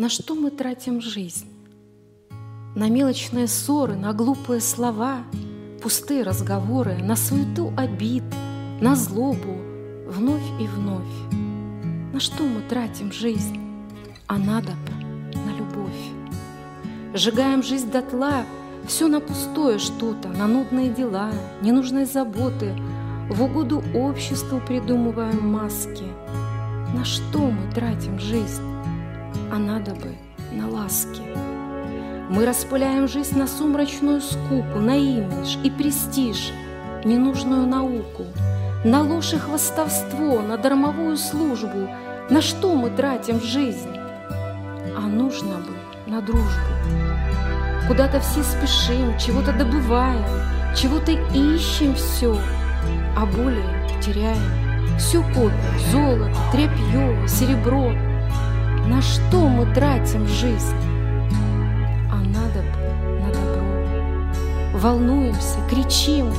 На что мы тратим жизнь? На мелочные ссоры, на глупые слова, Пустые разговоры, на суету обид, На злобу вновь и вновь. На что мы тратим жизнь? А надо бы на любовь. Сжигаем жизнь дотла, все на пустое что-то, на нудные дела, ненужные заботы, в угоду обществу придумываем маски. На что мы тратим жизнь? А надо бы на ласки. Мы распыляем жизнь на сумрачную скуку, на имидж и престиж, ненужную науку, на ложь и хвостовство, на дармовую службу. На что мы тратим жизнь? А нужно бы на дружбу. Куда-то все спешим, чего-то добываем, чего-то ищем все, а более теряем. Все копим, золото, тряпье, серебро. На что мы тратим жизнь? А надо бы на добро. Волнуемся, кричим,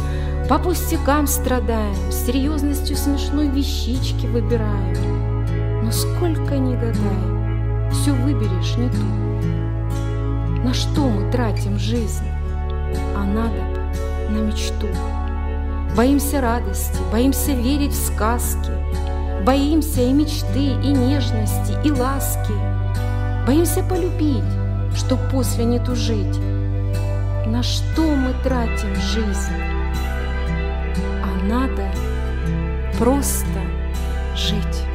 по пустякам страдаем, с серьезностью смешной вещички выбираем. Но сколько ни гадай, все выберешь не ту. На что мы тратим жизнь? А надо бы на мечту. Боимся радости, боимся верить в сказки, Боимся и мечты, и нежности, и ласки. Боимся полюбить, чтоб после не тужить. На что мы тратим жизнь? А надо просто жить.